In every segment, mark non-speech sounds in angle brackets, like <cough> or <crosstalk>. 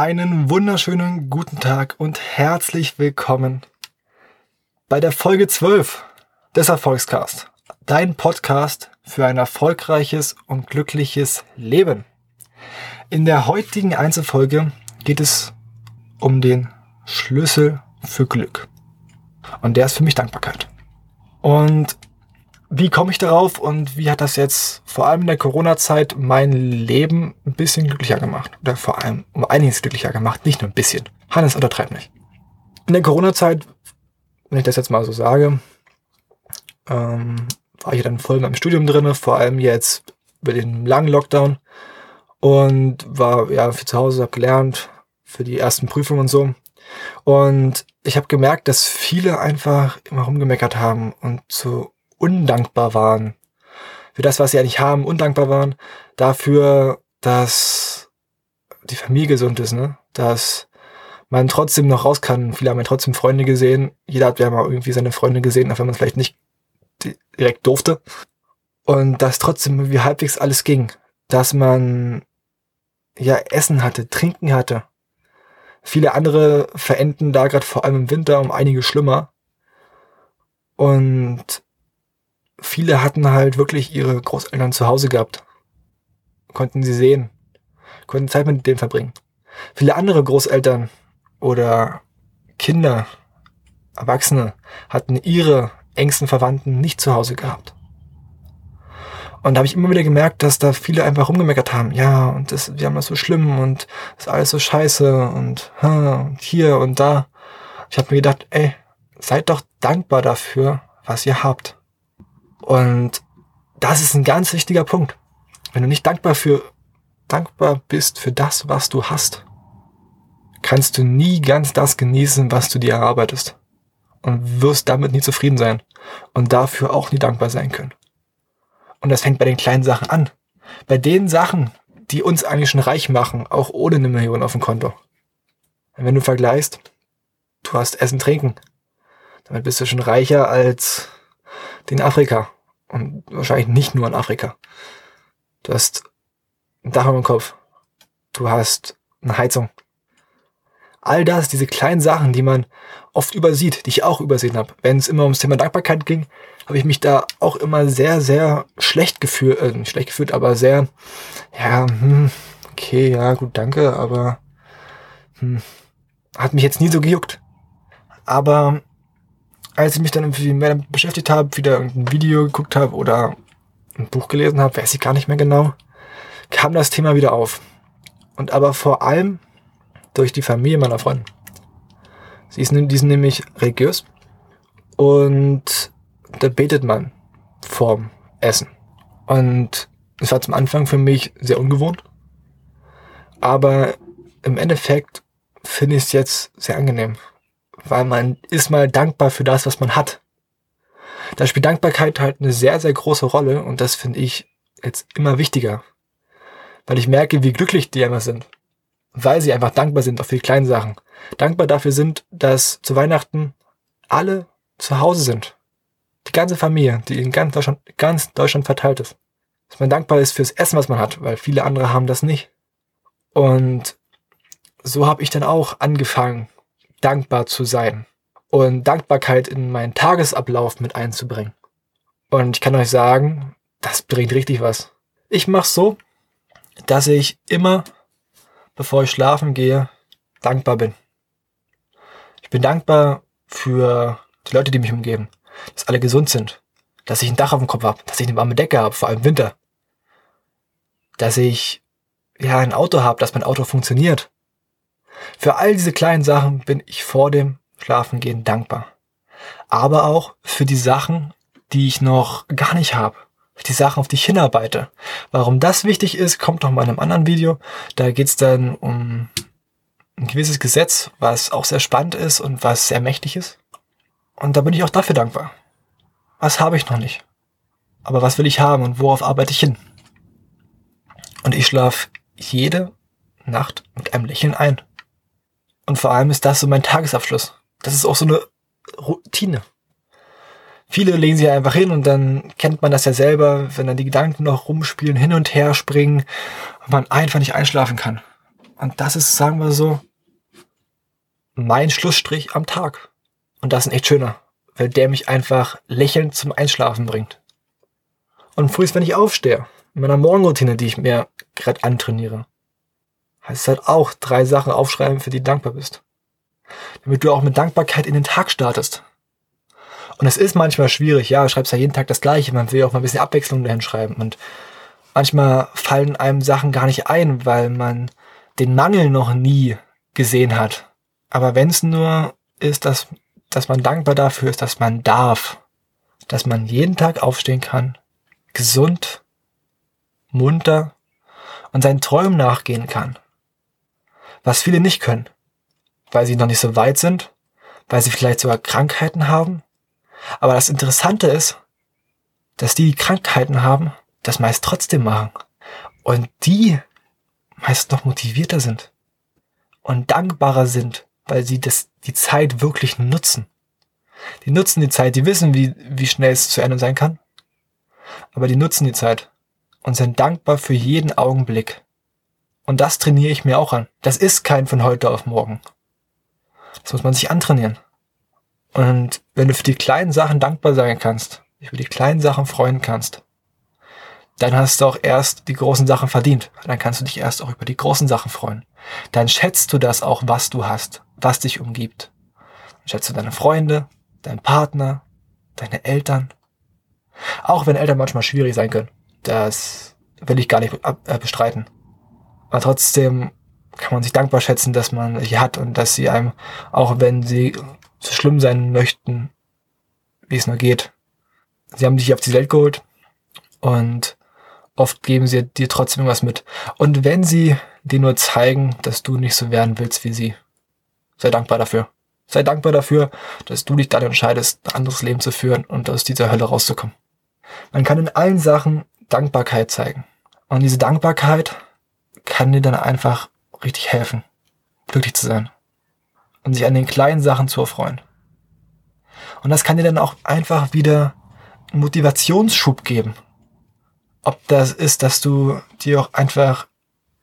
Einen wunderschönen guten Tag und herzlich willkommen bei der Folge 12 des Erfolgscast. Dein Podcast für ein erfolgreiches und glückliches Leben. In der heutigen Einzelfolge geht es um den Schlüssel für Glück. Und der ist für mich Dankbarkeit. Und wie komme ich darauf und wie hat das jetzt vor allem in der Corona-Zeit mein Leben ein bisschen glücklicher gemacht? Oder vor allem um einiges glücklicher gemacht, nicht nur ein bisschen. Hannes untertreibt nicht. In der Corona-Zeit, wenn ich das jetzt mal so sage, ähm, war ich dann voll in meinem Studium drinne, vor allem jetzt über den langen Lockdown und war ja für zu Hause, hab gelernt für die ersten Prüfungen und so. Und ich habe gemerkt, dass viele einfach immer rumgemeckert haben und so undankbar waren. Für das, was sie eigentlich haben, undankbar waren. Dafür, dass die Familie gesund ist, ne? Dass man trotzdem noch raus kann. Viele haben ja trotzdem Freunde gesehen. Jeder hat ja mal irgendwie seine Freunde gesehen, auch wenn man es vielleicht nicht direkt durfte. Und dass trotzdem irgendwie halbwegs alles ging. Dass man ja Essen hatte, Trinken hatte. Viele andere verenden da gerade vor allem im Winter um einige schlimmer. Und viele hatten halt wirklich ihre Großeltern zu Hause gehabt. Konnten sie sehen. Konnten Zeit mit denen verbringen. Viele andere Großeltern oder Kinder, Erwachsene hatten ihre engsten Verwandten nicht zu Hause gehabt. Und da habe ich immer wieder gemerkt, dass da viele einfach rumgemeckert haben. Ja, und das, wir haben das so schlimm und das ist alles so scheiße und, und hier und da. Ich habe mir gedacht, ey, seid doch dankbar dafür, was ihr habt. Und das ist ein ganz wichtiger Punkt. Wenn du nicht dankbar für, dankbar bist für das, was du hast, kannst du nie ganz das genießen, was du dir erarbeitest. Und wirst damit nie zufrieden sein. Und dafür auch nie dankbar sein können. Und das fängt bei den kleinen Sachen an. Bei den Sachen, die uns eigentlich schon reich machen, auch ohne eine Million auf dem Konto. wenn du vergleichst, du hast Essen, Trinken. Damit bist du schon reicher als den Afrika. Und wahrscheinlich nicht nur in Afrika. Du hast ein Dach über dem Kopf. Du hast eine Heizung. All das, diese kleinen Sachen, die man oft übersieht, die ich auch übersehen habe. Wenn es immer ums Thema Dankbarkeit ging, habe ich mich da auch immer sehr, sehr schlecht gefühlt, äh, nicht schlecht gefühlt, aber sehr, ja, hm, okay, ja, gut, danke, aber hm, hat mich jetzt nie so gejuckt. Aber als ich mich dann irgendwie mehr damit beschäftigt habe, wieder ein Video geguckt habe oder ein Buch gelesen habe, weiß ich gar nicht mehr genau, kam das Thema wieder auf. Und aber vor allem durch die Familie meiner Freundin. Sie ist, die sind nämlich religiös und da betet man vorm Essen. Und es war zum Anfang für mich sehr ungewohnt, aber im Endeffekt finde ich es jetzt sehr angenehm weil man ist mal dankbar für das, was man hat. Da spielt Dankbarkeit halt eine sehr, sehr große Rolle und das finde ich jetzt immer wichtiger. Weil ich merke, wie glücklich die immer sind. Weil sie einfach dankbar sind auf die kleinen Sachen. Dankbar dafür sind, dass zu Weihnachten alle zu Hause sind. Die ganze Familie, die in ganz Deutschland, ganz Deutschland verteilt ist. Dass man dankbar ist fürs Essen, was man hat, weil viele andere haben das nicht. Und so habe ich dann auch angefangen, dankbar zu sein und Dankbarkeit in meinen Tagesablauf mit einzubringen. Und ich kann euch sagen, das bringt richtig was. Ich mache so, dass ich immer, bevor ich schlafen gehe, dankbar bin. Ich bin dankbar für die Leute, die mich umgeben, dass alle gesund sind, dass ich ein Dach auf dem Kopf habe, dass ich eine warme Decke habe, vor allem im Winter, dass ich ja ein Auto habe, dass mein Auto funktioniert, für all diese kleinen Sachen bin ich vor dem Schlafengehen dankbar. Aber auch für die Sachen, die ich noch gar nicht habe. Die Sachen, auf die ich hinarbeite. Warum das wichtig ist, kommt noch mal in einem anderen Video. Da geht's dann um ein gewisses Gesetz, was auch sehr spannend ist und was sehr mächtig ist. Und da bin ich auch dafür dankbar. Was habe ich noch nicht? Aber was will ich haben und worauf arbeite ich hin? Und ich schlafe jede Nacht mit einem Lächeln ein. Und vor allem ist das so mein Tagesabschluss. Das ist auch so eine Routine. Viele legen sich einfach hin und dann kennt man das ja selber, wenn dann die Gedanken noch rumspielen, hin und her springen und man einfach nicht einschlafen kann. Und das ist, sagen wir so, mein Schlussstrich am Tag. Und das ist ein echt schöner, weil der mich einfach lächelnd zum Einschlafen bringt. Und frühst, wenn ich aufstehe, in meiner Morgenroutine, die ich mir gerade antrainiere, heißt es halt auch drei Sachen aufschreiben, für die du dankbar bist. Damit du auch mit Dankbarkeit in den Tag startest. Und es ist manchmal schwierig, ja, du schreibst ja jeden Tag das Gleiche, man will auch mal ein bisschen Abwechslung dahin schreiben. Und manchmal fallen einem Sachen gar nicht ein, weil man den Mangel noch nie gesehen hat. Aber wenn es nur ist, dass, dass man dankbar dafür ist, dass man darf, dass man jeden Tag aufstehen kann, gesund, munter und seinen Träumen nachgehen kann. Was viele nicht können, weil sie noch nicht so weit sind, weil sie vielleicht sogar Krankheiten haben. Aber das Interessante ist, dass die, die Krankheiten haben, das meist trotzdem machen. Und die meist noch motivierter sind und dankbarer sind, weil sie das, die Zeit wirklich nutzen. Die nutzen die Zeit, die wissen, wie, wie schnell es zu Ende sein kann. Aber die nutzen die Zeit und sind dankbar für jeden Augenblick. Und das trainiere ich mir auch an. Das ist kein von heute auf morgen. Das muss man sich antrainieren. Und wenn du für die kleinen Sachen dankbar sein kannst, dich über die kleinen Sachen freuen kannst, dann hast du auch erst die großen Sachen verdient. Dann kannst du dich erst auch über die großen Sachen freuen. Dann schätzt du das auch, was du hast, was dich umgibt. Dann schätzt du deine Freunde, deinen Partner, deine Eltern. Auch wenn Eltern manchmal schwierig sein können. Das will ich gar nicht äh, bestreiten. Aber trotzdem kann man sich dankbar schätzen, dass man sie hat und dass sie einem, auch wenn sie so schlimm sein möchten, wie es nur geht, sie haben dich auf die Welt geholt und oft geben sie dir trotzdem was mit. Und wenn sie dir nur zeigen, dass du nicht so werden willst wie sie, sei dankbar dafür. Sei dankbar dafür, dass du dich dann entscheidest, ein anderes Leben zu führen und aus dieser Hölle rauszukommen. Man kann in allen Sachen Dankbarkeit zeigen. Und diese Dankbarkeit kann dir dann einfach richtig helfen, glücklich zu sein und sich an den kleinen Sachen zu erfreuen. Und das kann dir dann auch einfach wieder einen Motivationsschub geben. Ob das ist, dass du dir auch einfach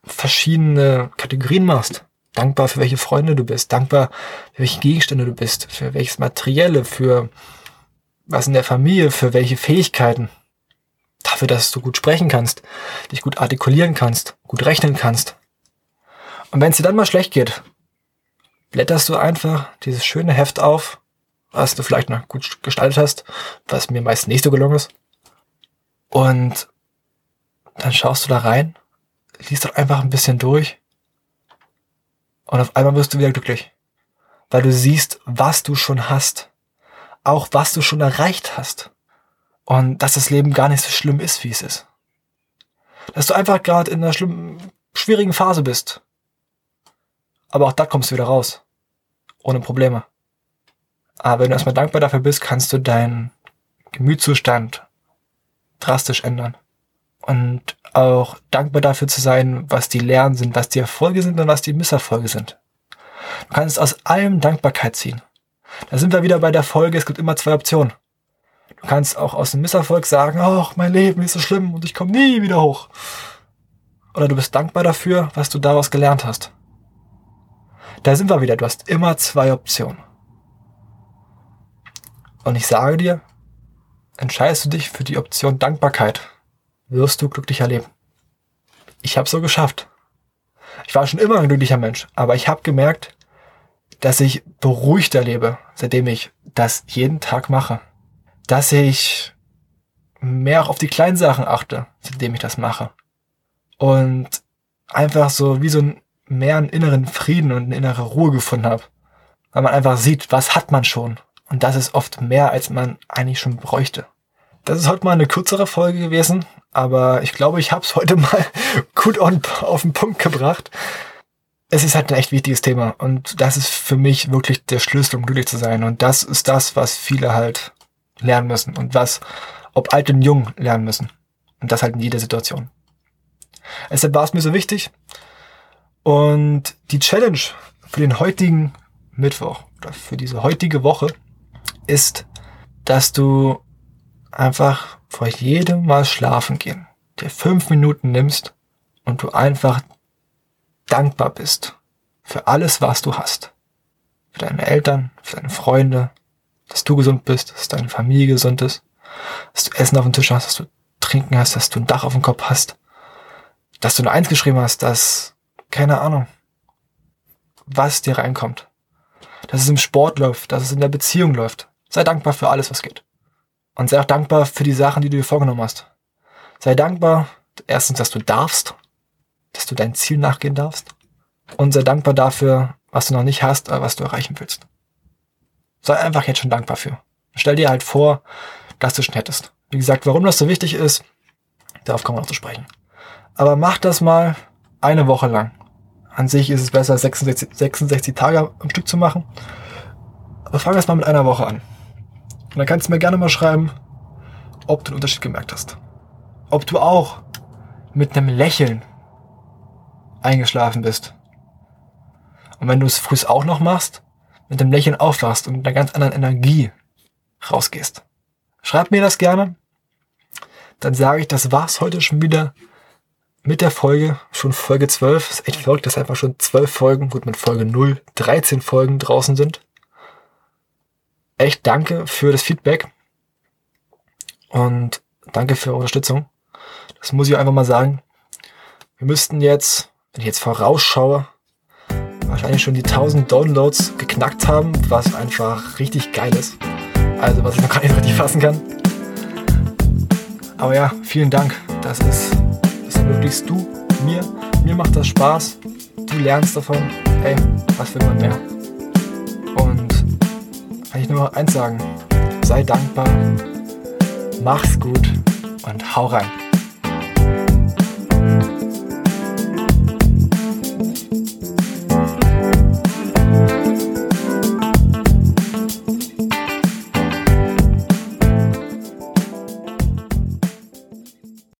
verschiedene Kategorien machst. Dankbar für welche Freunde du bist, dankbar für welche Gegenstände du bist, für welches Materielle, für was in der Familie, für welche Fähigkeiten. Dafür, dass du gut sprechen kannst, dich gut artikulieren kannst, gut rechnen kannst. Und wenn es dir dann mal schlecht geht, blätterst du einfach dieses schöne Heft auf, was du vielleicht noch gut gestaltet hast, was mir meist nicht so gelungen ist. Und dann schaust du da rein, liest doch einfach ein bisschen durch und auf einmal wirst du wieder glücklich, weil du siehst, was du schon hast, auch was du schon erreicht hast und dass das Leben gar nicht so schlimm ist, wie es ist. Dass du einfach gerade in einer schlimmen, schwierigen Phase bist. Aber auch da kommst du wieder raus. Ohne Probleme. Aber wenn du erstmal dankbar dafür bist, kannst du deinen Gemütszustand drastisch ändern. Und auch dankbar dafür zu sein, was die Lernen sind, was die Erfolge sind und was die Misserfolge sind. Du kannst aus allem Dankbarkeit ziehen. Da sind wir wieder bei der Folge, es gibt immer zwei Optionen. Du kannst auch aus dem Misserfolg sagen, ach, mein Leben ist so schlimm und ich komme nie wieder hoch. Oder du bist dankbar dafür, was du daraus gelernt hast. Da sind wir wieder, du hast immer zwei Optionen. Und ich sage dir, entscheidest du dich für die Option Dankbarkeit, wirst du glücklicher leben. Ich habe so geschafft. Ich war schon immer ein glücklicher Mensch, aber ich habe gemerkt, dass ich beruhigter lebe, seitdem ich das jeden Tag mache. Dass ich mehr auf die kleinen Sachen achte, seitdem ich das mache. Und einfach so wie so ein mehr einen inneren Frieden und eine innere Ruhe gefunden habe. Weil man einfach sieht, was hat man schon. Und das ist oft mehr, als man eigentlich schon bräuchte. Das ist heute mal eine kürzere Folge gewesen, aber ich glaube, ich habe es heute <laughs> mal gut on, auf den Punkt gebracht. Es ist halt ein echt wichtiges Thema und das ist für mich wirklich der Schlüssel, um glücklich zu sein. Und das ist das, was viele halt lernen müssen und was, ob alt und jung, lernen müssen. Und das halt in jeder Situation. Deshalb war es mir so wichtig. Und die Challenge für den heutigen Mittwoch oder für diese heutige Woche ist, dass du einfach vor jedem Mal schlafen gehen, dir fünf Minuten nimmst und du einfach dankbar bist für alles, was du hast. Für deine Eltern, für deine Freunde, dass du gesund bist, dass deine Familie gesund ist, dass du Essen auf dem Tisch hast, dass du Trinken hast, dass du ein Dach auf dem Kopf hast, dass du eine Eins geschrieben hast, dass, keine Ahnung, was dir reinkommt. Dass es im Sport läuft, dass es in der Beziehung läuft. Sei dankbar für alles, was geht. Und sei auch dankbar für die Sachen, die du dir vorgenommen hast. Sei dankbar, erstens, dass du darfst, dass du dein Ziel nachgehen darfst. Und sei dankbar dafür, was du noch nicht hast, aber was du erreichen willst. Sei einfach jetzt schon dankbar für. Stell dir halt vor, dass du schon hättest. Wie gesagt, warum das so wichtig ist, darauf kommen wir noch zu sprechen. Aber mach das mal eine Woche lang. An sich ist es besser, 66, 66 Tage am Stück zu machen. Aber fang erst mal mit einer Woche an. Und dann kannst du mir gerne mal schreiben, ob du den Unterschied gemerkt hast. Ob du auch mit einem Lächeln eingeschlafen bist. Und wenn du es früh auch noch machst, mit dem Lächeln aufwachst und mit einer ganz anderen Energie rausgehst. Schreib mir das gerne. Dann sage ich, das war's heute schon wieder mit der Folge. Schon Folge 12. ist echt verrückt, dass einfach schon 12 Folgen, gut mit Folge 0, 13 Folgen draußen sind. Echt danke für das Feedback. Und danke für eure Unterstützung. Das muss ich einfach mal sagen. Wir müssten jetzt, wenn ich jetzt vorausschaue, wahrscheinlich schon die 1000 Downloads geknackt haben, was einfach richtig geil ist. Also was ich noch gar nicht richtig fassen kann. Aber ja, vielen Dank. Das ist, das ermöglichst du mir. Mir macht das Spaß. Du lernst davon. Hey, was will man mehr? Und kann ich nur eins sagen. Sei dankbar. Mach's gut und hau rein.